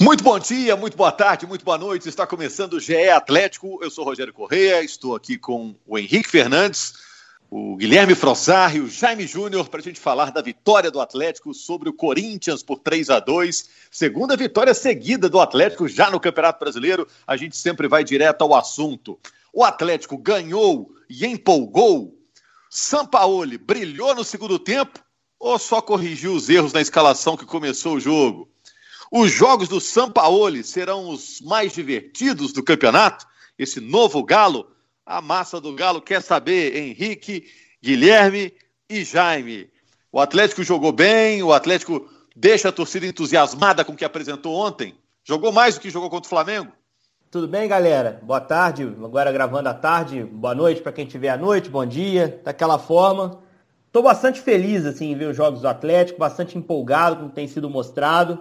Muito bom dia, muito boa tarde, muito boa noite. Está começando o GE Atlético. Eu sou Rogério Correia, estou aqui com o Henrique Fernandes, o Guilherme Frossar e o Jaime Júnior para a gente falar da vitória do Atlético sobre o Corinthians por 3 a 2 Segunda vitória seguida do Atlético já no Campeonato Brasileiro. A gente sempre vai direto ao assunto. O Atlético ganhou e empolgou. Sampaoli brilhou no segundo tempo ou só corrigiu os erros na escalação que começou o jogo? Os jogos do Sampaoli serão os mais divertidos do campeonato? Esse novo Galo? A massa do Galo quer saber, Henrique, Guilherme e Jaime. O Atlético jogou bem, o Atlético deixa a torcida entusiasmada com o que apresentou ontem. Jogou mais do que jogou contra o Flamengo? Tudo bem, galera? Boa tarde. Agora gravando à tarde. Boa noite para quem tiver à noite. Bom dia. Daquela forma. Estou bastante feliz assim, em ver os jogos do Atlético, bastante empolgado com o que tem sido mostrado.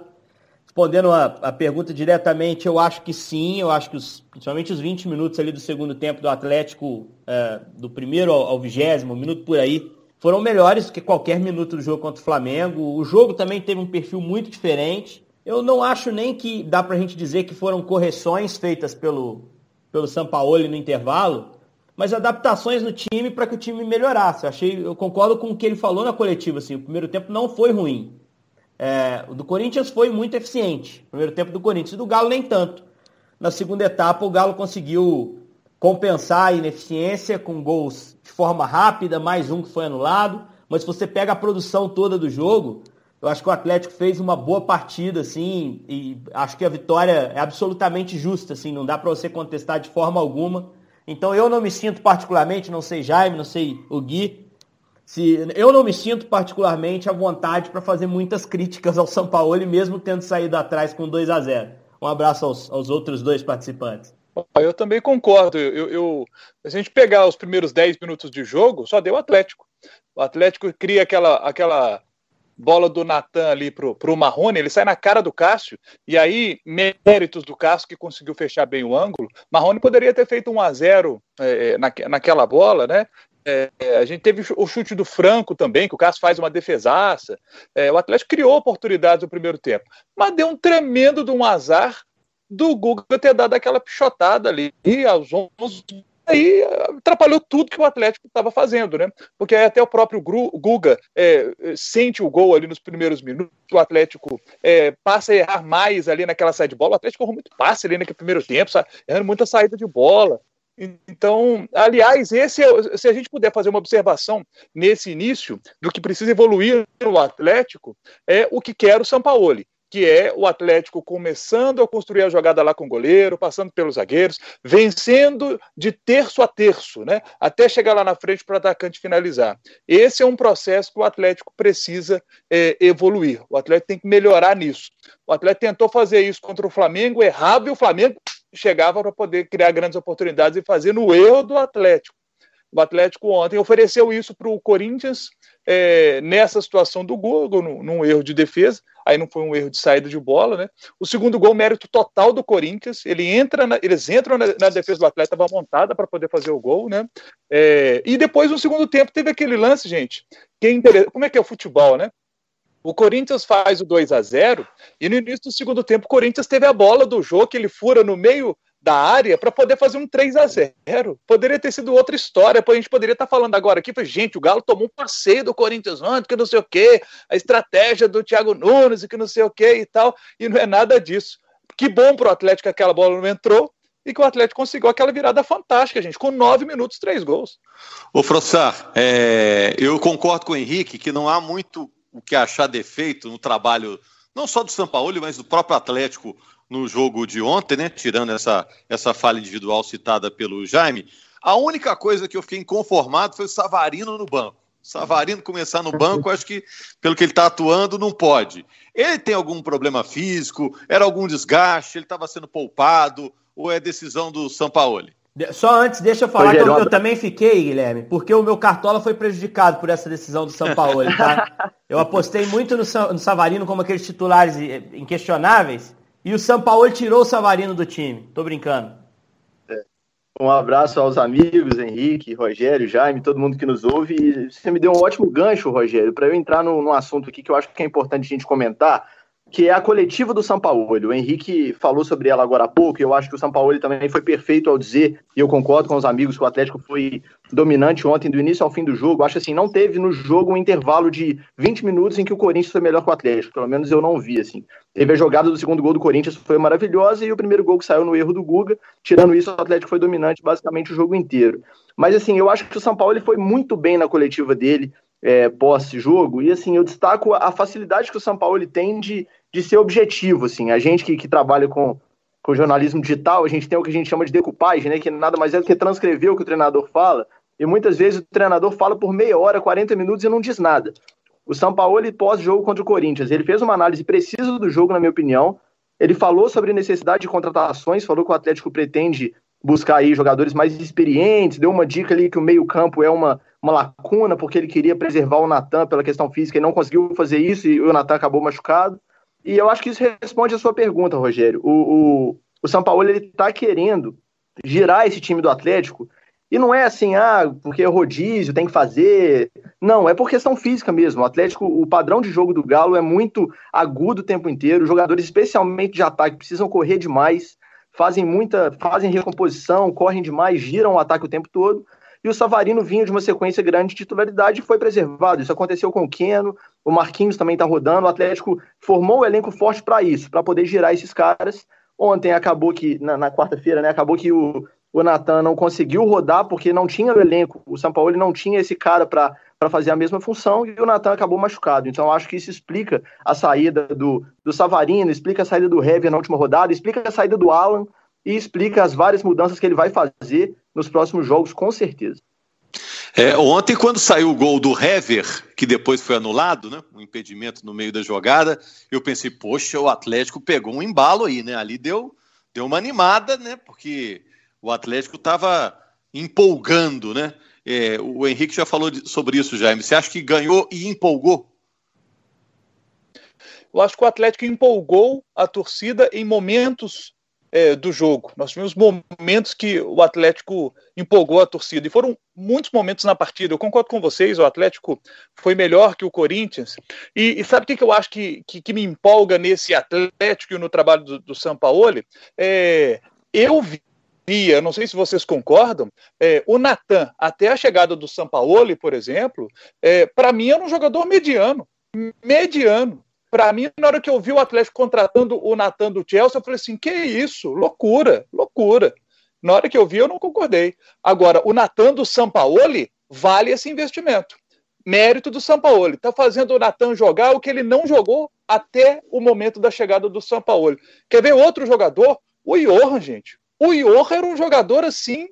Respondendo a, a, pergunta diretamente, eu acho que sim, eu acho que os, principalmente os 20 minutos ali do segundo tempo do Atlético, é, do primeiro ao vigésimo, minuto por aí, foram melhores do que qualquer minuto do jogo contra o Flamengo. O jogo também teve um perfil muito diferente. Eu não acho nem que dá pra gente dizer que foram correções feitas pelo, pelo Sampaoli no intervalo, mas adaptações no time para que o time melhorasse. Eu, achei, eu concordo com o que ele falou na coletiva, assim, o primeiro tempo não foi ruim. É, o do Corinthians foi muito eficiente. Primeiro tempo do Corinthians. E do Galo nem tanto. Na segunda etapa, o Galo conseguiu compensar a ineficiência com gols de forma rápida, mais um que foi anulado. Mas se você pega a produção toda do jogo, eu acho que o Atlético fez uma boa partida, assim, e acho que a vitória é absolutamente justa, assim, não dá para você contestar de forma alguma. Então eu não me sinto particularmente, não sei Jaime, não sei o Gui, se eu não me sinto particularmente à vontade para fazer muitas críticas ao São Paulo, mesmo tendo saído atrás com 2 a 0 Um abraço aos, aos outros dois participantes. Eu também concordo. Eu, eu, se a gente pegar os primeiros 10 minutos de jogo, só deu Atlético. O Atlético cria aquela, aquela bola do Natan ali pro, pro Marrone, ele sai na cara do Cássio, e aí, méritos do Cássio que conseguiu fechar bem o ângulo. Marrone poderia ter feito 1 a 0 é, na, naquela bola, né? É, a gente teve o chute do Franco também, que o Cássio faz uma defesaça. É, o Atlético criou oportunidades no primeiro tempo, mas deu um tremendo de um azar do Guga ter dado aquela pichotada ali aos 11 aí atrapalhou tudo que o Atlético estava fazendo, né? Porque até o próprio Guga é, sente o gol ali nos primeiros minutos, o Atlético é, passa a errar mais ali naquela saída de bola. O Atlético errou muito passe ali naquele primeiro tempo, sabe? errando muita saída de bola. Então, aliás, esse é, se a gente puder fazer uma observação nesse início do que precisa evoluir no Atlético, é o que quer o Sampaoli, que é o Atlético começando a construir a jogada lá com o goleiro, passando pelos zagueiros, vencendo de terço a terço, né? Até chegar lá na frente para o atacante finalizar. Esse é um processo que o Atlético precisa é, evoluir. O Atlético tem que melhorar nisso. O Atlético tentou fazer isso contra o Flamengo, errado, e o Flamengo chegava para poder criar grandes oportunidades e fazer no erro do Atlético. O Atlético ontem ofereceu isso para o Corinthians é, nessa situação do gol, num, num, erro de defesa, aí não foi um erro de saída de bola, né? O segundo gol, mérito total do Corinthians, ele entra na, eles entram na, na, defesa do Atlético, estava montada para poder fazer o gol, né? É, e depois, no segundo tempo, teve aquele lance, gente, que é como é que é o futebol, né? O Corinthians faz o 2 a 0 e no início do segundo tempo o Corinthians teve a bola do jogo que ele fura no meio da área para poder fazer um 3 a 0 Poderia ter sido outra história. A gente poderia estar tá falando agora aqui, gente, o Galo tomou um passeio do Corinthians antes, que não sei o quê, a estratégia do Thiago Nunes, que não sei o quê e tal, e não é nada disso. Que bom para o Atlético que aquela bola não entrou e que o Atlético conseguiu aquela virada fantástica, gente, com nove minutos, três gols. Ô, Frossar, é, eu concordo com o Henrique que não há muito o que achar defeito no trabalho, não só do São Paulo, mas do próprio Atlético no jogo de ontem, né? Tirando essa, essa falha individual citada pelo Jaime. A única coisa que eu fiquei inconformado foi o Savarino no banco. Savarino começar no banco, acho que, pelo que ele está atuando, não pode. Ele tem algum problema físico? Era algum desgaste? Ele estava sendo poupado? Ou é decisão do Sampaoli? Só antes, deixa eu falar que eu, eu, também fiquei, Guilherme, porque o meu cartola foi prejudicado por essa decisão do São Paulo, tá? Eu apostei muito no, no Savarino como aqueles titulares inquestionáveis, e o São Paulo tirou o Savarino do time. Tô brincando. É. Um abraço aos amigos, Henrique, Rogério, Jaime, todo mundo que nos ouve. Você me deu um ótimo gancho, Rogério, para eu entrar no, no assunto aqui que eu acho que é importante a gente comentar que é a coletiva do São Paulo. O Henrique falou sobre ela agora há pouco, e eu acho que o São Paulo também foi perfeito ao dizer, e eu concordo com os amigos que o Atlético foi dominante ontem, do início ao fim do jogo. Acho assim, não teve no jogo um intervalo de 20 minutos em que o Corinthians foi melhor que o Atlético, pelo menos eu não vi, assim. Teve a jogada do segundo gol do Corinthians, foi maravilhosa, e o primeiro gol que saiu no erro do Guga. Tirando isso, o Atlético foi dominante basicamente o jogo inteiro. Mas assim, eu acho que o São Paulo foi muito bem na coletiva dele, é, pós-jogo, e assim, eu destaco a facilidade que o São Paulo ele tem de, de ser objetivo, assim, a gente que, que trabalha com, com jornalismo digital, a gente tem o que a gente chama de decupagem, né, que nada mais é do que transcrever o que o treinador fala, e muitas vezes o treinador fala por meia hora, 40 minutos e não diz nada. O São Paulo, pós-jogo contra o Corinthians, ele fez uma análise precisa do jogo, na minha opinião, ele falou sobre necessidade de contratações, falou que o Atlético pretende buscar aí jogadores mais experientes, deu uma dica ali que o meio-campo é uma, uma lacuna, porque ele queria preservar o Natan pela questão física e não conseguiu fazer isso, e o Natan acabou machucado. E eu acho que isso responde a sua pergunta, Rogério. O, o, o São Paulo está querendo girar esse time do Atlético, e não é assim, ah, porque rodízio, tem que fazer. Não, é por questão física mesmo. O Atlético, o padrão de jogo do Galo é muito agudo o tempo inteiro. Os jogadores, especialmente de ataque, precisam correr demais fazem muita, fazem recomposição, correm demais, giram o ataque o tempo todo. E o Savarino vinha de uma sequência grande de titularidade e foi preservado. Isso aconteceu com o Keno, o Marquinhos também está rodando. O Atlético formou um elenco forte para isso, para poder girar esses caras. Ontem acabou que, na, na quarta-feira, né, acabou que o, o Natan não conseguiu rodar porque não tinha o elenco. O São Paulo não tinha esse cara para para fazer a mesma função e o Natan acabou machucado. Então acho que isso explica a saída do, do Savarino, explica a saída do Hever na última rodada, explica a saída do Alan e explica as várias mudanças que ele vai fazer nos próximos jogos, com certeza. É, ontem, quando saiu o gol do Hever, que depois foi anulado, né? Um impedimento no meio da jogada, eu pensei, poxa, o Atlético pegou um embalo aí, né? Ali deu, deu uma animada, né? Porque o Atlético estava empolgando, né? É, o Henrique já falou de, sobre isso, Jaime. Você acha que ganhou e empolgou? Eu acho que o Atlético empolgou a torcida em momentos é, do jogo. Nós tivemos momentos que o Atlético empolgou a torcida, e foram muitos momentos na partida. Eu concordo com vocês, o Atlético foi melhor que o Corinthians. E, e sabe o que, que eu acho que, que, que, me empolga nesse Atlético e no trabalho do, do Sampaoli? É, eu vi via, não sei se vocês concordam, é, o Natan, até a chegada do Sampaoli, por exemplo, é, para mim era um jogador mediano. Mediano. Para mim, na hora que eu vi o Atlético contratando o Natan do Chelsea, eu falei assim: que isso? Loucura, loucura. Na hora que eu vi, eu não concordei. Agora, o Natan do Sampaoli vale esse investimento. Mérito do Sampaoli. Está fazendo o Natan jogar o que ele não jogou até o momento da chegada do Sampaoli. Quer ver outro jogador? O Johan, gente. O Johan era um jogador assim,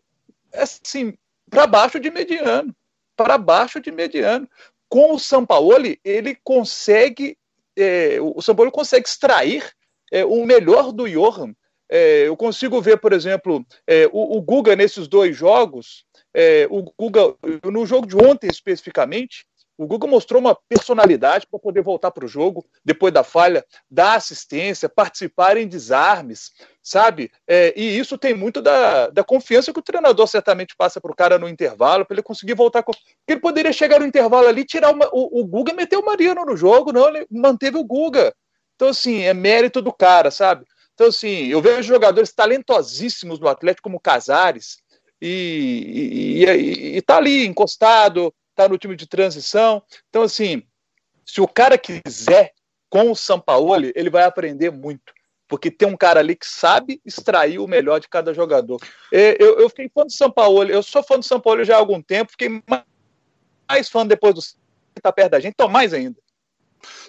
assim, para baixo de mediano, para baixo de mediano. Com o Sampaoli, ele consegue, é, o Sampaoli consegue extrair é, o melhor do Johan. É, eu consigo ver, por exemplo, é, o, o, Guga nesses dois jogos, é, o Guga, no jogo de ontem especificamente, o Guga mostrou uma personalidade para poder voltar para o jogo depois da falha, dar assistência, participar em desarmes, sabe? É, e isso tem muito da, da confiança que o treinador certamente passa para o cara no intervalo, para ele conseguir voltar com. Porque ele poderia chegar no intervalo ali, tirar uma, o, o Guga e meter o Mariano no jogo, não, ele manteve o Guga. Então, assim, é mérito do cara, sabe? Então, assim, eu vejo jogadores talentosíssimos no Atlético, como Casares, e, e, e, e tá ali encostado, está no time de transição. Então, assim, se o cara quiser, com o Sampaoli, ele vai aprender muito. Porque tem um cara ali que sabe extrair o melhor de cada jogador. Eu, eu fiquei fã do Sampaoli, eu sou fã do Sampaoli já há algum tempo, fiquei mais fã depois do que está perto da gente, então mais ainda.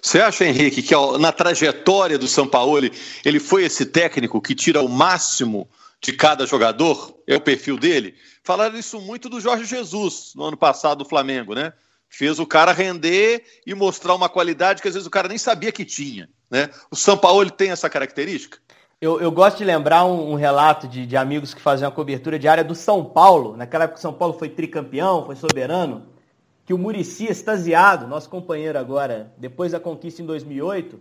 Você acha, Henrique, que na trajetória do Sampaoli, ele foi esse técnico que tira o máximo de cada jogador, é o perfil dele. Falaram isso muito do Jorge Jesus no ano passado do Flamengo, né? Fez o cara render e mostrar uma qualidade que às vezes o cara nem sabia que tinha. Né? O São Paulo ele tem essa característica? Eu, eu gosto de lembrar um, um relato de, de, amigos que faziam a cobertura diária do São Paulo, naquela época o São Paulo foi tricampeão, foi soberano, que o Murici, extasiado, nosso companheiro agora, depois da conquista em 2008,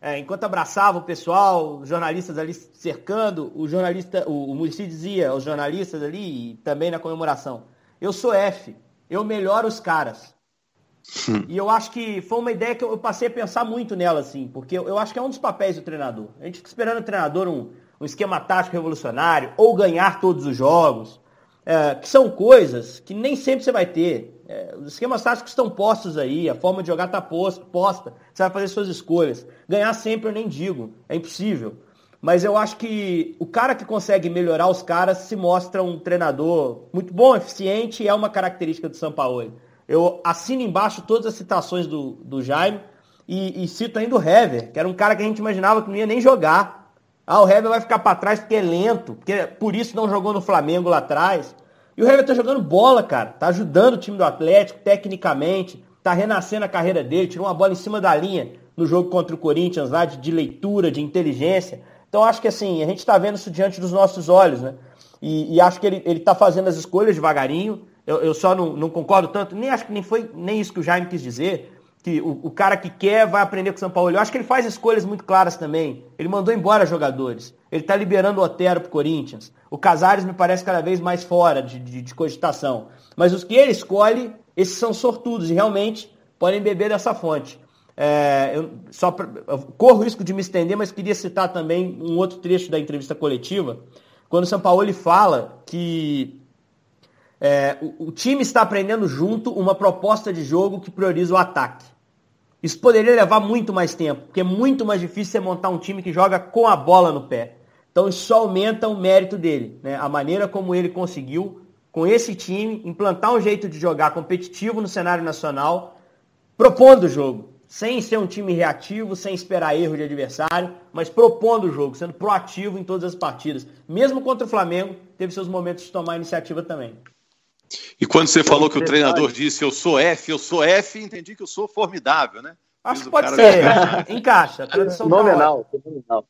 é, enquanto abraçava o pessoal, os jornalistas ali cercando, o jornalista, o, o Murici dizia aos jornalistas ali, e também na comemoração, eu sou F, eu melhoro os caras. Hum. E eu acho que foi uma ideia que eu passei a pensar muito nela, assim, porque eu acho que é um dos papéis do treinador. A gente fica esperando o treinador um, um esquema tático revolucionário, ou ganhar todos os jogos, é, que são coisas que nem sempre você vai ter. É, os esquemas táticos estão postos aí, a forma de jogar está posta, você vai fazer suas escolhas. Ganhar sempre eu nem digo, é impossível. Mas eu acho que o cara que consegue melhorar os caras se mostra um treinador muito bom, eficiente e é uma característica do São Paulo. Eu assino embaixo todas as citações do, do Jaime e, e cito ainda o Hever, que era um cara que a gente imaginava que não ia nem jogar. Ah, o Hever vai ficar para trás porque é lento, porque por isso não jogou no Flamengo lá atrás. E o Hever tá jogando bola, cara. Tá ajudando o time do Atlético tecnicamente, tá renascendo a carreira dele, tirou uma bola em cima da linha no jogo contra o Corinthians lá de, de leitura, de inteligência. Então acho que assim, a gente está vendo isso diante dos nossos olhos, né? E, e acho que ele está fazendo as escolhas devagarinho. Eu, eu só não, não, concordo tanto, nem acho que nem foi nem isso que o Jaime quis dizer, que o, o, cara que quer vai aprender com o São Paulo. Eu acho que ele faz escolhas muito claras também. Ele mandou embora jogadores. Ele está liberando o Otero para o Corinthians. O Casares me parece cada vez mais fora de, de, de cogitação. Mas os que ele escolhe, esses são sortudos e realmente podem beber dessa fonte. É, eu só eu corro o risco de me estender, mas queria citar também um outro trecho da entrevista coletiva, quando o São Paulo fala que é, o, o, time está aprendendo junto uma proposta de jogo que prioriza o ataque. Isso poderia levar muito mais tempo, porque é muito mais difícil você montar um time que joga com a bola no pé. Então isso só aumenta o mérito dele, né? a maneira como ele conseguiu, com esse time, implantar um jeito de jogar competitivo no cenário nacional, propondo o jogo sem ser um time reativo, sem esperar erro de adversário, mas propondo o jogo, sendo proativo em todas as partidas. Mesmo contra o Flamengo, teve seus momentos de tomar iniciativa também. E quando você falou que o treinador disse eu sou F, eu sou F, entendi que eu sou formidável, né? Acho que pode ser, encaixa. Fenomenal, fenomenal.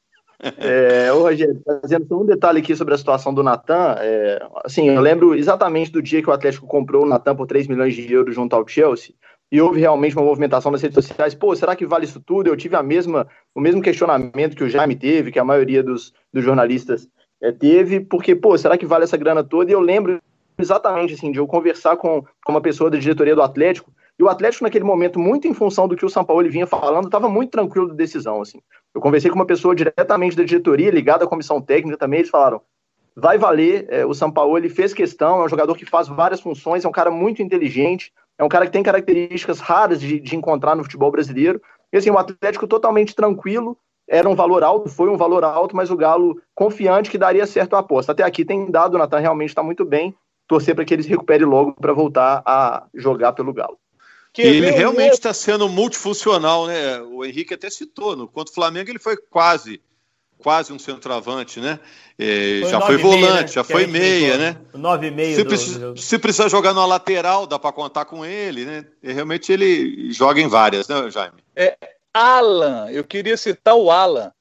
É, ô, Rogério, fazendo só um detalhe aqui sobre a situação do Natan, é, assim, eu lembro exatamente do dia que o Atlético comprou o Natan por 3 milhões de euros junto ao Chelsea, e houve realmente uma movimentação nas redes sociais. Pô, será que vale isso tudo? Eu tive a mesma, o mesmo questionamento que o Jaime teve, que a maioria dos, dos jornalistas é, teve, porque, pô, será que vale essa grana toda? E eu lembro exatamente, assim, de eu conversar com, com uma pessoa da diretoria do Atlético, e o Atlético, naquele momento, muito em função do que o São Paulo vinha falando, estava muito tranquilo da decisão, assim. Eu conversei com uma pessoa diretamente da diretoria, ligada à comissão técnica também, eles falaram, vai valer, é, o São Paulo ele fez questão, é um jogador que faz várias funções, é um cara muito inteligente, é um cara que tem características raras de, de encontrar no futebol brasileiro. E assim, o Atlético totalmente tranquilo, era um valor alto, foi um valor alto, mas o Galo confiante que daria certo a aposta. Até aqui tem dado, o Natan realmente está muito bem. Torcer para que ele se recupere logo para voltar a jogar pelo Galo. Que ele realmente está sendo multifuncional, né? O Henrique até citou, no contra o Flamengo ele foi quase quase um centroavante, né? É, foi já foi volante, meia, né? já foi meia, né? Nove e meio. Se, precisa, se precisar jogar na lateral, dá para contar com ele, né? E realmente ele joga em várias, né, Jaime? É, Alan, eu queria citar o Alan.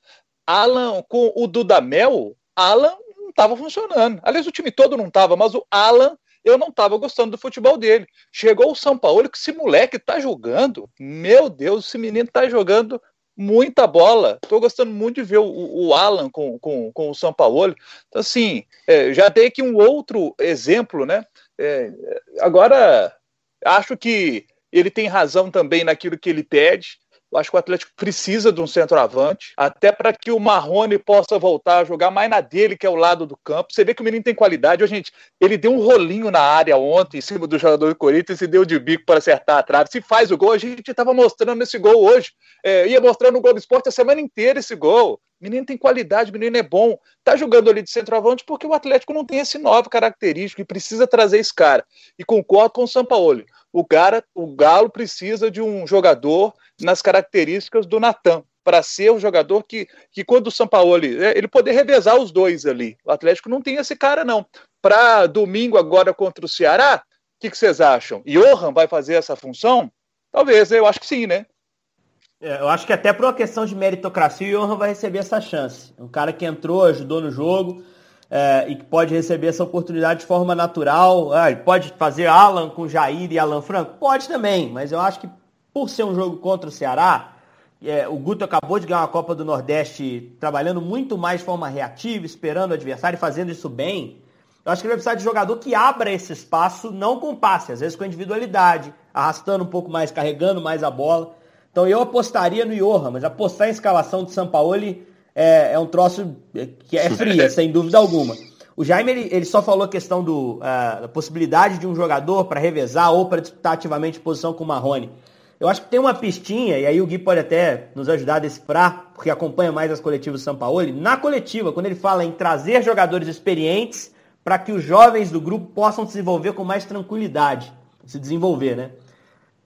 Alan com o Dudamel, Alan estava funcionando. Aliás, o time todo não estava, mas o Alan eu não estava gostando do futebol dele. Chegou o São Paulo, que esse moleque tá jogando. Meu Deus, esse menino tá jogando muita bola. Estou gostando muito de ver o, o, Alan com, com, com o São Paulo. Então, assim, é, já dei aqui um outro exemplo, né? É, agora, acho que ele tem razão também naquilo que ele pede. Eu acho que o Atlético precisa de um centroavante, até para que o Marrone possa voltar a jogar mais na dele, que é o lado do campo. Você vê que o menino tem qualidade. Ô, gente, ele deu um rolinho na área ontem, em cima do jogador do Corinthians, e deu de bico para acertar a trave. Se faz o gol, a gente estava mostrando esse gol hoje. É, ia mostrando o do esporte a semana inteira esse gol. Menino tem qualidade, menino é bom. Tá jogando ali de centroavante porque o Atlético não tem esse novo característico e precisa trazer esse cara. E concordo com o Sampaoli. O cara, o Galo precisa de um jogador nas características do Natan, para ser o jogador que, que quando o Sampaoli, é, ele poder revezar os dois ali. O Atlético não tem esse cara, não. Para domingo agora contra o Ceará, o que, que, vocês acham? Johan vai fazer essa função? Talvez, eu acho que sim, né? É, eu acho que até por uma questão de meritocracia, o Johan vai receber essa chance. Um cara que entrou, ajudou no jogo, é, e que pode receber essa oportunidade de forma natural. Ah, ele pode fazer Alan com Jair e Alan Franco? Pode também, mas eu acho que por ser um jogo contra o Ceará, é, o Guto acabou de ganhar uma Copa do Nordeste trabalhando muito mais de forma reativa, esperando o adversário e fazendo isso bem. Eu acho que ele vai precisar de jogador que abra esse espaço, não com passe, às vezes com individualidade, arrastando um pouco mais, carregando mais a bola. Então eu apostaria no Johan, mas apostar em escalação de São Paulo é, é um troço que é fria, sem dúvida alguma. O Jaime ele, ele só falou a questão do, uh, da possibilidade de um jogador para revezar ou para disputar ativamente posição com o Marrone. Eu acho que tem uma pistinha, e aí o Gui pode até nos ajudar a decifrar, porque acompanha mais as coletivas do São Paulo. Na coletiva, quando ele fala em trazer jogadores experientes para que os jovens do grupo possam se desenvolver com mais tranquilidade, se desenvolver, né?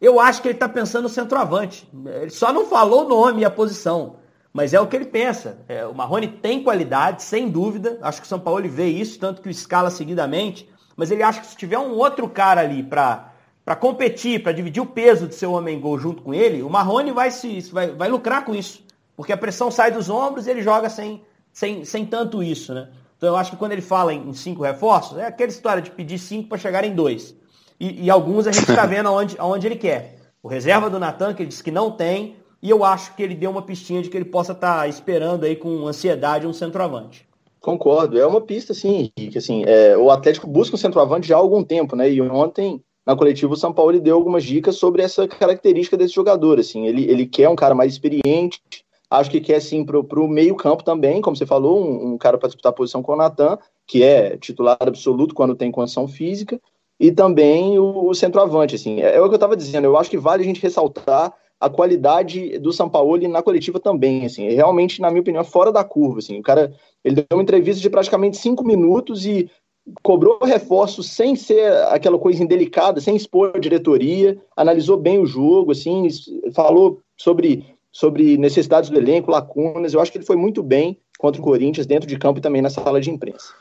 Eu acho que ele está pensando no centroavante. Ele só não falou o nome e a posição. Mas é o que ele pensa. É, o Marrone tem qualidade, sem dúvida. Acho que o São Paulo vê isso, tanto que o escala seguidamente. Mas ele acha que se tiver um outro cara ali para competir, para dividir o peso de seu homem gol junto com ele, o Marrone vai se vai, vai lucrar com isso. Porque a pressão sai dos ombros e ele joga sem, sem, sem tanto isso, né? Então eu acho que quando ele fala em cinco reforços, é aquela história de pedir cinco para chegar em dois. E, e alguns a gente está vendo aonde, aonde ele quer. O reserva do Natan, que ele disse que não tem, e eu acho que ele deu uma pistinha de que ele possa estar tá esperando aí com ansiedade um centroavante. Concordo, é uma pista, sim, Henrique. Assim, é, o Atlético busca um centroavante já há algum tempo, né? E ontem, na coletiva, o São Paulo deu algumas dicas sobre essa característica desse jogador. Assim, ele, ele quer um cara mais experiente, acho que quer sim para o meio-campo também, como você falou, um, um cara para disputar a posição com o Natan, que é titular absoluto quando tem condição física e também o, o centroavante, assim. É, é, o que eu estava dizendo, eu acho que vale a gente ressaltar a qualidade do Sampaoli na coletiva também, assim, é realmente, na minha opinião, fora da curva, assim, o cara, ele deu uma entrevista de praticamente cinco minutos e cobrou reforço sem ser aquela coisa indelicada, sem expor a diretoria, analisou bem o jogo, assim, falou sobre, sobre necessidades do elenco, lacunas, eu acho que ele foi muito bem contra o Corinthians, dentro de campo e também na sala de imprensa.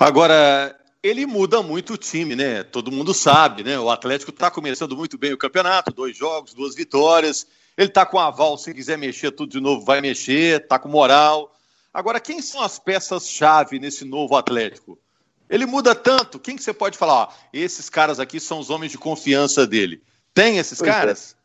Agora, ele muda muito o time, né? Todo mundo sabe, né? O Atlético está começando muito bem o campeonato, dois jogos, duas vitórias. Ele está com aval, se quiser mexer tudo de novo, vai mexer, está com moral. Agora, quem são as peças-chave nesse novo Atlético? Ele muda tanto, quem que você pode falar? Ó, esses caras aqui são os homens de confiança dele. Tem esses pois é. caras?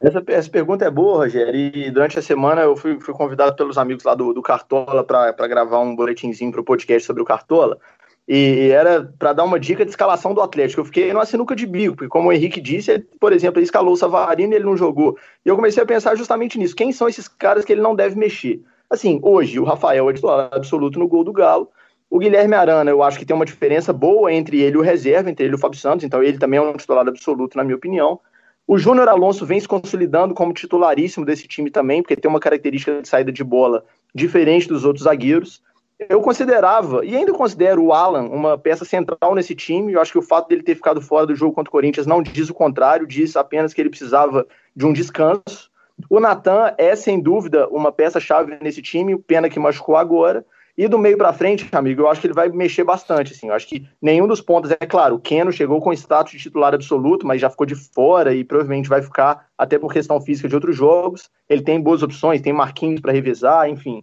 É. Essa, essa, pergunta é boa, Rogério. E durante a semana eu fui, fui convidado pelos amigos lá do, do Cartola para gravar um boletinzinho para o podcast sobre o Cartola. E era para dar uma dica de escalação do Atlético. Eu fiquei numa sinuca de bico, porque como o Henrique disse, ele, por exemplo, ele escalou o Savarino e ele não jogou. E eu comecei a pensar justamente nisso. Quem são esses caras que ele não deve mexer? Assim, hoje o Rafael é titular absoluto no gol do Galo. O Guilherme Arana, eu acho que tem uma diferença boa entre ele e o reserva, entre ele e o Fábio Santos, então ele também é um titular absoluto, na minha opinião. O Júnior Alonso vem se consolidando como titularíssimo desse time também, porque tem uma característica de saída de bola diferente dos outros zagueiros eu considerava, e ainda considero o Alan uma peça central nesse time. Eu acho que o fato dele ter ficado fora do jogo contra o Corinthians não diz o contrário, diz apenas que ele precisava de um descanso. O Natan é, sem dúvida, uma peça-chave nesse time, pena que machucou agora. E do meio para frente, amigo, eu acho que ele vai mexer bastante. Assim. Eu acho que nenhum dos pontos, é claro, o Keno chegou com status de titular absoluto, mas já ficou de fora e provavelmente vai ficar até por questão física de outros jogos. Ele tem boas opções, tem Marquinhos para revezar, enfim.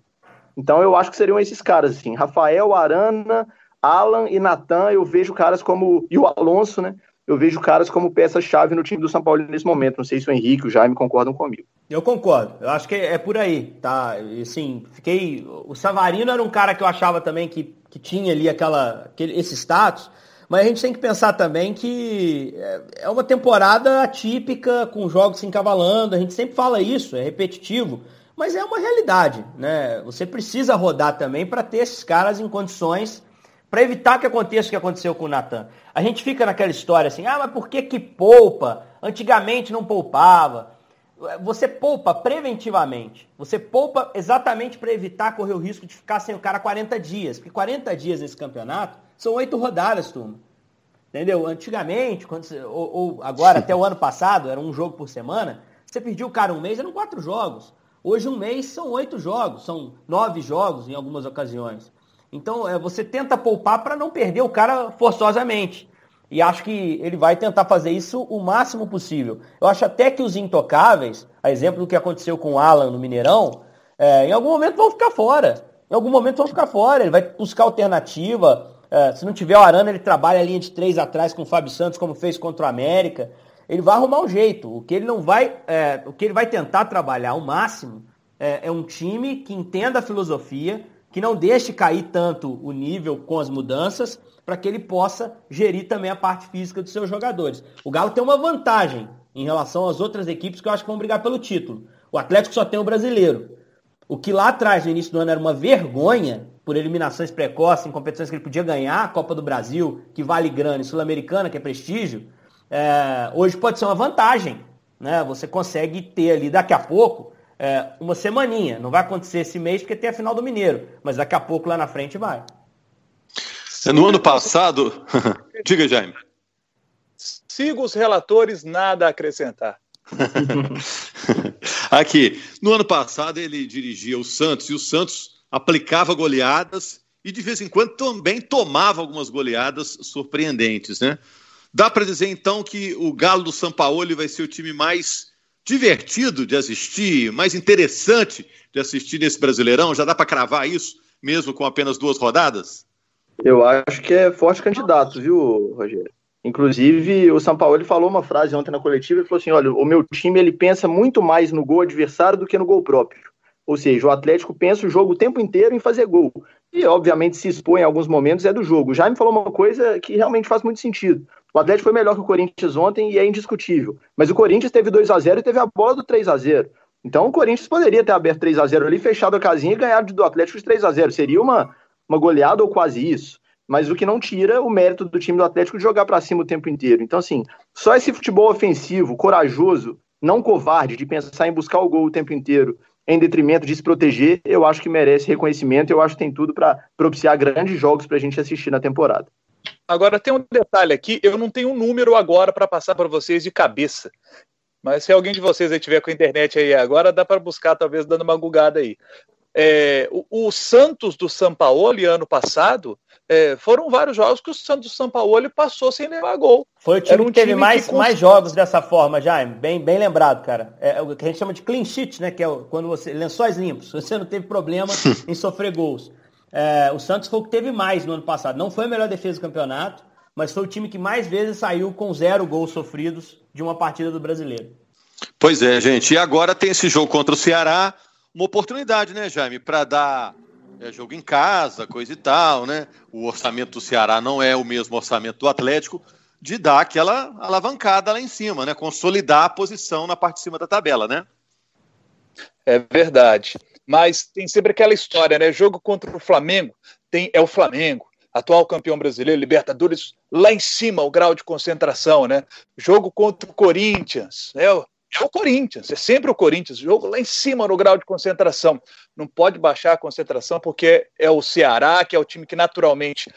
Então eu acho que seriam esses caras, assim, Rafael, Arana, Alan e Natan, eu vejo caras como. E o Alonso, né? Eu vejo caras como peça-chave no time do São Paulo nesse momento. Não sei se o Henrique, o Jaime concordam comigo. Eu concordo. Eu acho que é por aí, tá? Assim, fiquei. O Savarino era um cara que eu achava também que, que tinha ali aquela, aquele, esse status. Mas a gente tem que pensar também que é, é uma temporada atípica, com jogos se encavalando. A gente sempre fala isso, é repetitivo. Mas é uma realidade, né? Você precisa rodar também para ter esses caras em condições para evitar que aconteça o que aconteceu com o Natan. A gente fica naquela história assim, ah, mas por que que poupa? Antigamente não poupava. Você poupa preventivamente. Você poupa exatamente para evitar correr o risco de ficar sem o cara 40 dias. Porque 40 dias nesse campeonato são oito rodadas, turma. Entendeu? Antigamente, quando você, ou, ou agora até o ano passado, era um jogo por semana, você perdia o cara um mês, eram quatro jogos. Hoje um mês são oito jogos, são nove jogos em algumas ocasiões. Então é, você tenta poupar para não perder o cara forçosamente. E acho que ele vai tentar fazer isso o máximo possível. Eu acho até que os intocáveis, a exemplo do que aconteceu com o Alan no Mineirão, é, em algum momento vão ficar fora. Em algum momento vão ficar fora. Ele vai buscar alternativa. É, se não tiver o Arana, ele trabalha a linha de três atrás com o Fábio Santos, como fez contra o América ele vai arrumar um jeito. O que ele não vai, é, o que ele vai tentar trabalhar ao máximo é, é, um time que entenda a filosofia, que não deixe cair tanto o nível com as mudanças, para que ele possa gerir também a parte física dos seus jogadores. O Galo tem uma vantagem em relação às outras equipes que eu acho que vão brigar pelo título. O Atlético só tem o brasileiro. O que lá atrás, no início do ano, era uma vergonha por eliminações precoces em competições que ele podia ganhar, a Copa do Brasil, que vale grana, e Sul-Americana, que é prestígio, é, hoje pode ser uma vantagem. Né? Você consegue ter ali daqui a pouco é, uma semaninha. Não vai acontecer esse mês porque tem a final do Mineiro, mas daqui a pouco lá na frente vai. No ano passado. Diga, Jaime. Siga os relatores, nada a acrescentar. Aqui, no ano passado ele dirigia o Santos e o Santos aplicava goleadas e de vez em quando também tomava algumas goleadas surpreendentes, né? Dá para dizer então que o Galo do São Paulo vai ser o time mais divertido de assistir, mais interessante de assistir nesse Brasileirão? Já dá para cravar isso, mesmo com apenas duas rodadas? Eu acho que é forte candidato, viu, Rogério? Inclusive, o São Paulo falou uma frase ontem na coletiva, ele falou assim, olha, o meu time ele pensa muito mais no gol adversário do que no gol próprio. Ou seja, o Atlético pensa o jogo o tempo inteiro em fazer gol. E, obviamente, se expõe em alguns momentos é do jogo. Já me falou uma coisa que realmente faz muito sentido. O Atlético foi melhor que o Corinthians ontem e é indiscutível. Mas o Corinthians teve 2 a 0 e teve a bola do 3 a 0 Então o Corinthians poderia ter aberto 3 a 0 ali, fechado a casinha e ganhado do Atlético de 3 a 0 Seria uma, uma goleada ou quase isso mas o que não tira o mérito do time do Atlético de jogar para cima o tempo inteiro. Então, assim, só esse futebol ofensivo, corajoso, não covarde, de pensar em buscar o gol o tempo inteiro, em detrimento de se proteger, eu acho que merece reconhecimento. Eu acho que tem tudo para propiciar grandes jogos para a gente assistir na temporada. Agora, tem um detalhe aqui: eu não tenho um número agora para passar para vocês de cabeça. Mas se alguém de vocês aí tiver com a internet aí agora, dá para buscar, talvez dando uma gugada aí. É, o, o, Santos do Sampaoli, ano passado, é, foram vários jogos que o Santos do Sampaoli passou sem levar gol. Foi o time um que teve time mais, que... mais jogos dessa forma, Jaime. Bem, bem lembrado, cara. É, é o que a gente chama de clean sheet, né? Que é quando você. lençóis limpos. Você não teve problema em sofrer gols. É, o Santos foi o que teve mais no ano passado. Não foi a melhor defesa do campeonato, mas foi o time que mais vezes saiu com zero gols sofridos de uma partida do brasileiro. Pois é, gente. E agora tem esse jogo contra o Ceará uma oportunidade, né, Jaime, para dar é, jogo em casa, coisa e tal, né? O orçamento do Ceará não é o mesmo orçamento do Atlético, de dar aquela alavancada lá em cima, né? Consolidar a posição na parte de cima da tabela, né? É verdade. Mas tem sempre aquela história, né? Jogo contra o Flamengo tem é o Flamengo, atual campeão brasileiro, Libertadores, lá em cima o grau de concentração, né? Jogo contra o Corinthians, é o é o Corinthians, é sempre o Corinthians, jogo lá em cima no grau de concentração. Não pode baixar a concentração porque é o Ceará, que é o time que naturalmente,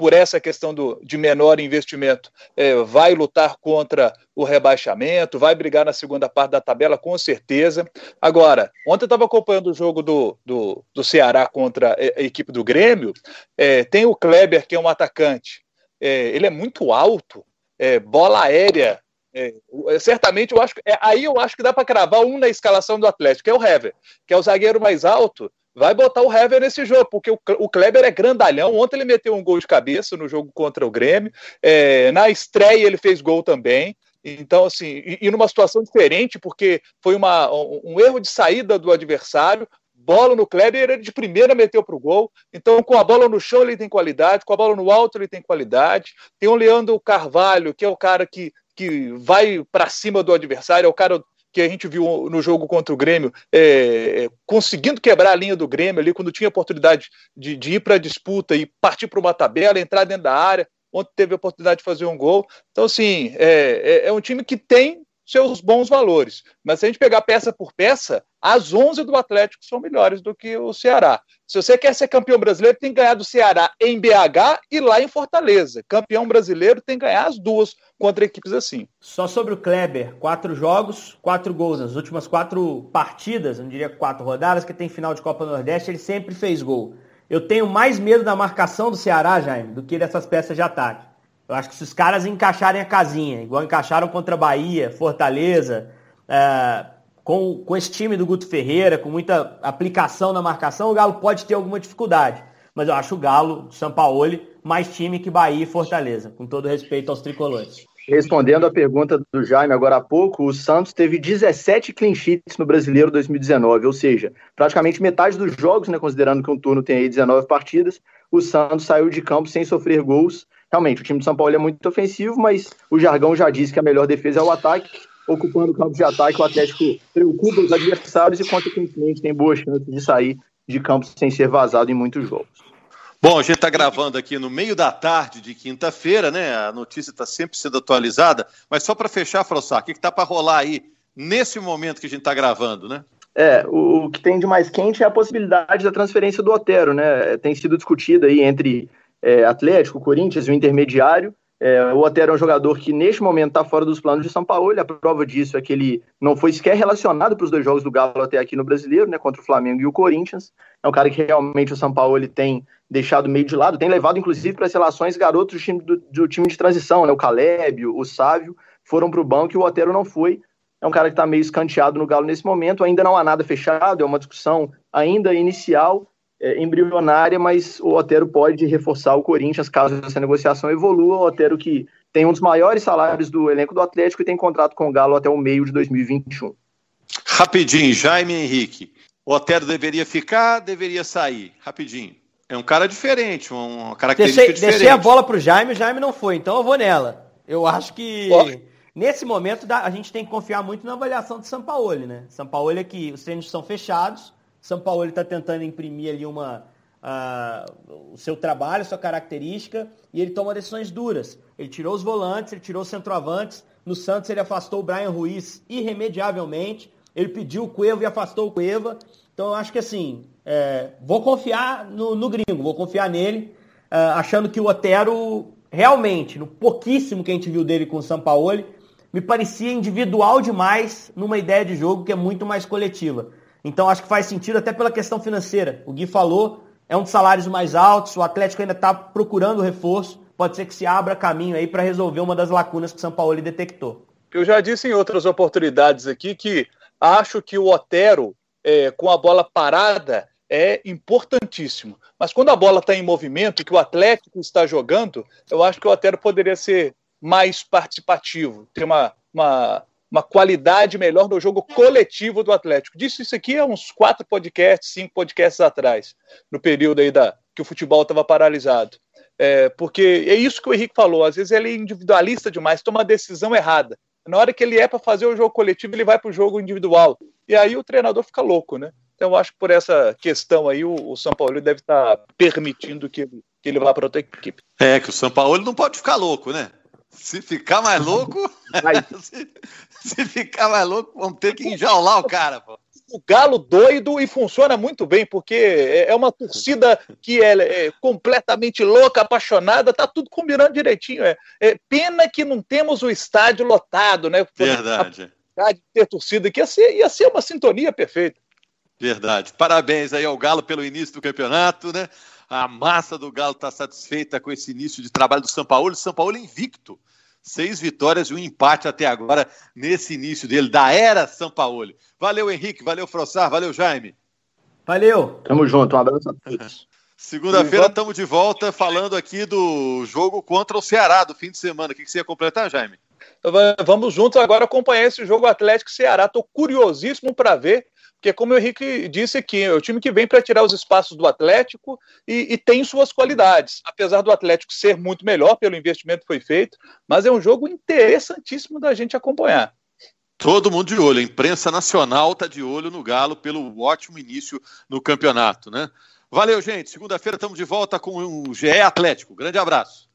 por essa questão do, de menor investimento, é, vai lutar contra o rebaixamento, vai brigar na segunda parte da tabela, com certeza. Agora, ontem eu estava acompanhando o jogo do, do, do, Ceará contra a equipe do Grêmio. É, tem o Kleber, que é um atacante. É, ele é muito alto, é, bola aérea é, certamente eu acho é, aí eu acho que dá para cravar um na escalação do Atlético, que é o Hever, que é o zagueiro mais alto. Vai botar o Hever nesse jogo, porque o, Kleber é grandalhão. Ontem ele meteu um gol de cabeça no jogo contra o Grêmio. É, na estreia ele fez gol também. Então, assim, e, e numa situação diferente, porque foi uma, um, um erro de saída do adversário, bola no Kleber, ele de primeira meteu para o gol. Então, com a bola no chão, ele tem qualidade, com a bola no alto, ele tem qualidade. Tem o Leandro Carvalho, que é o cara que que vai para cima do adversário, é o cara que a gente viu no jogo contra o Grêmio, é, é conseguindo quebrar a linha do Grêmio ali, quando tinha oportunidade de, de ir para a disputa e partir para uma tabela, entrar dentro da área. Ontem teve a oportunidade de fazer um gol. Então, assim, é, é, é um time que tem seus bons valores. Mas se a gente pegar peça por peça, as 11 do Atlético são melhores do que o Ceará. Se você quer ser campeão brasileiro, tem que ganhar do Ceará em BH e lá em Fortaleza. Campeão brasileiro tem que ganhar as duas contra equipes assim. Só sobre o Kleber, quatro jogos, quatro gols. Nas últimas quatro partidas, não diria quatro rodadas, que tem final de Copa Nordeste, ele sempre fez gol. Eu tenho mais medo da marcação do Ceará, Jaime, do que dessas peças de ataque. Eu acho que se os caras encaixarem a casinha, igual encaixaram contra Bahia, Fortaleza, é, com, com esse time do Guto Ferreira, com muita aplicação na marcação, o Galo pode ter alguma dificuldade. Mas eu acho o Galo, São Paulo, mais time que Bahia e Fortaleza, com todo respeito aos tricolores. Respondendo a pergunta do Jaime agora há pouco, o Santos teve 17 clean sheets no Brasileiro 2019, ou seja, praticamente metade dos jogos, né, considerando que um turno tem aí 19 partidas, o Santos saiu de campo sem sofrer gols. Realmente, o time de São Paulo é muito ofensivo, mas o jargão já diz que a melhor defesa é o ataque. Ocupando o campo de ataque, o Atlético preocupa os adversários e, consequentemente, tem boa chance de sair de campo sem ser vazado em muitos jogos. Bom, a gente está gravando aqui no meio da tarde de quinta-feira, né? A notícia está sempre sendo atualizada, mas só para fechar, Frossar, o que está para rolar aí nesse momento que a gente está gravando, né? É, o, o, que tem de mais quente é a possibilidade da transferência do Otero, né? Tem sido discutida aí entre é, Atlético, Corinthians e o intermediário. É, o Otero é um jogador que neste momento está fora dos planos de São Paulo. A prova disso é que ele não foi sequer relacionado para os dois jogos do Galo até aqui no Brasileiro, né, contra o Flamengo e o Corinthians. É um cara que realmente o São Paulo ele tem deixado meio de lado, tem levado inclusive para as relações garotos do time, do, do time de transição, né, o Caleb, o Sávio, foram para o banco e o Otero não foi. É um cara que está meio escanteado no Galo nesse momento. Ainda não há nada fechado, é uma discussão ainda inicial é, embrionária, mas o Otero pode reforçar o Corinthians caso essa negociação evolua. O Otero que tem um dos maiores salários do elenco do Atlético e tem contrato com o Galo até o meio de 2021. Rapidinho, Jaime Henrique. O Otero deveria ficar, deveria sair? Rapidinho. É um cara diferente, uma característica deixei, diferente. Deixei a bola pro Jaime, o Jaime não foi, então eu vou nela. Eu acho que nesse momento a gente tem que confiar muito na avaliação de São Paulo, né? São Paulo é que os treinos são fechados, são Paulo está tentando imprimir ali uma, uh, o seu trabalho, sua característica, e ele toma decisões duras. Ele tirou os volantes, ele tirou os centroavantes. No Santos ele afastou o Brian Ruiz irremediavelmente. Ele pediu o Cueva e afastou o Cueva. Então eu acho que assim, é, vou confiar no, no, gringo, vou confiar nele, uh, achando que o Otero realmente, no pouquíssimo que a gente viu dele com o Sampaoli, me parecia individual demais numa ideia de jogo que é muito mais coletiva. Então acho que faz sentido até pela questão financeira. O Gui falou, é um dos salários mais altos, o Atlético ainda está procurando reforço. Pode ser que se abra caminho aí para resolver uma das lacunas que o São Paulo detectou. Eu já disse em outras oportunidades aqui que acho que o Otero, é, com a bola parada, é importantíssimo. Mas quando a bola está em movimento, que o Atlético está jogando, eu acho que o Otero poderia ser mais participativo, ter uma, uma uma qualidade melhor no jogo coletivo do Atlético. Disse isso aqui há uns quatro podcasts, cinco podcasts atrás, no período aí da, que o futebol estava paralisado. É, porque é isso que o Henrique falou, às vezes ele é individualista demais, toma a decisão errada. Na hora que ele é para fazer o jogo coletivo, ele vai para o jogo individual. E aí o treinador fica louco, né? Então eu acho que por essa questão aí o, o São Paulo deve estar tá permitindo que, que ele vá para outra equipe. É, que o São Paulo não pode ficar louco, né? Se ficar mais louco, se, se, ficar mais louco, vamos ter que enjaular o cara, pô. O Galo doido e funciona muito bem, porque é, é uma torcida que é, é completamente louca, apaixonada, tá tudo combinando direitinho. É, é, pena que não temos o estádio lotado, né? Verdade. A, ter torcida que ia ser, ia ser uma sintonia perfeita. Verdade. Parabéns aí ao Galo pelo início do campeonato, né? A massa do Galo está satisfeita com esse início de trabalho do São Paulo. São Paulo invicto. Seis vitórias e um empate até agora nesse início dele, da era São Paulo. Valeu, Henrique. Valeu, Frossar. Valeu, Jaime. Valeu. Tamo junto. Um abraço a todos. Segunda-feira estamos de volta falando aqui do jogo contra o Ceará do fim de semana. O que, que você ia completar, Jaime? Vamos juntos agora acompanhar esse jogo Atlético Ceará. Estou curiosíssimo para ver porque, como o Henrique disse aqui, é o time que vem para tirar os espaços do Atlético e, e, tem suas qualidades. Apesar do Atlético ser muito melhor pelo investimento que foi feito, mas é um jogo interessantíssimo da gente acompanhar. Todo mundo de olho, a imprensa nacional está de olho no Galo pelo ótimo início no campeonato, né? Valeu, gente. Segunda-feira estamos de volta com o GE Atlético. Grande abraço.